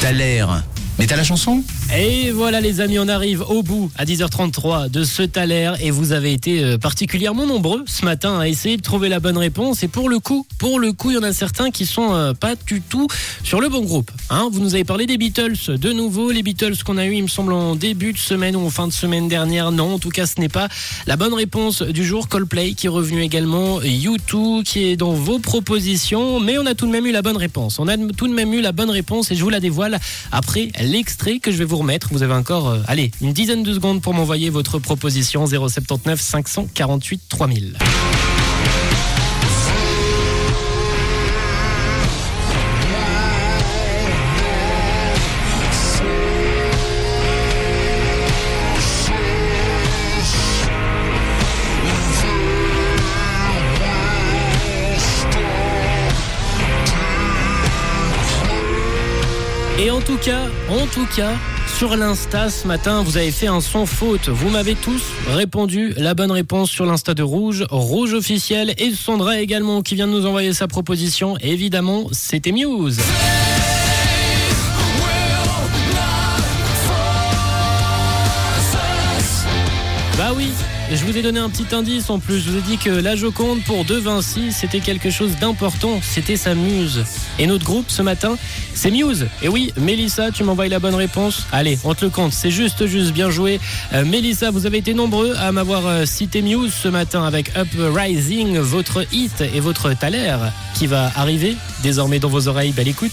T'as l'air. Mais t'as la chanson? Et voilà les amis, on arrive au bout à 10h33 de ce Thaler et vous avez été euh, particulièrement nombreux ce matin à essayer de trouver la bonne réponse et pour le coup, pour le coup, il y en a certains qui sont euh, pas du tout sur le bon groupe. Hein vous nous avez parlé des Beatles de nouveau, les Beatles qu'on a eu il me semble en début de semaine ou en fin de semaine dernière. Non, en tout cas, ce n'est pas la bonne réponse du jour. Coldplay qui est revenu également, U2 qui est dans vos propositions, mais on a tout de même eu la bonne réponse. On a tout de même eu la bonne réponse et je vous la dévoile après l'extrait que je vais vous remettre. Vous avez encore, euh, allez, une dizaine de secondes pour m'envoyer votre proposition 079 548 3000. Et en tout cas, en tout cas, sur l'Insta ce matin, vous avez fait un son faute. Vous m'avez tous répondu la bonne réponse sur l'Insta de Rouge, Rouge officiel, et Sandra également qui vient de nous envoyer sa proposition. Évidemment, c'était Muse. Bah oui, je vous ai donné un petit indice en plus. Je vous ai dit que la Joconde pour De Vinci, c'était quelque chose d'important. C'était sa muse. Et notre groupe ce matin, c'est Muse. Et oui, Mélissa, tu m'envoies la bonne réponse. Allez, on te le compte. C'est juste, juste bien joué. Euh, Mélissa, vous avez été nombreux à m'avoir euh, cité Muse ce matin avec Uprising, votre hit et votre Thaler qui va arriver désormais dans vos oreilles. Belle écoute.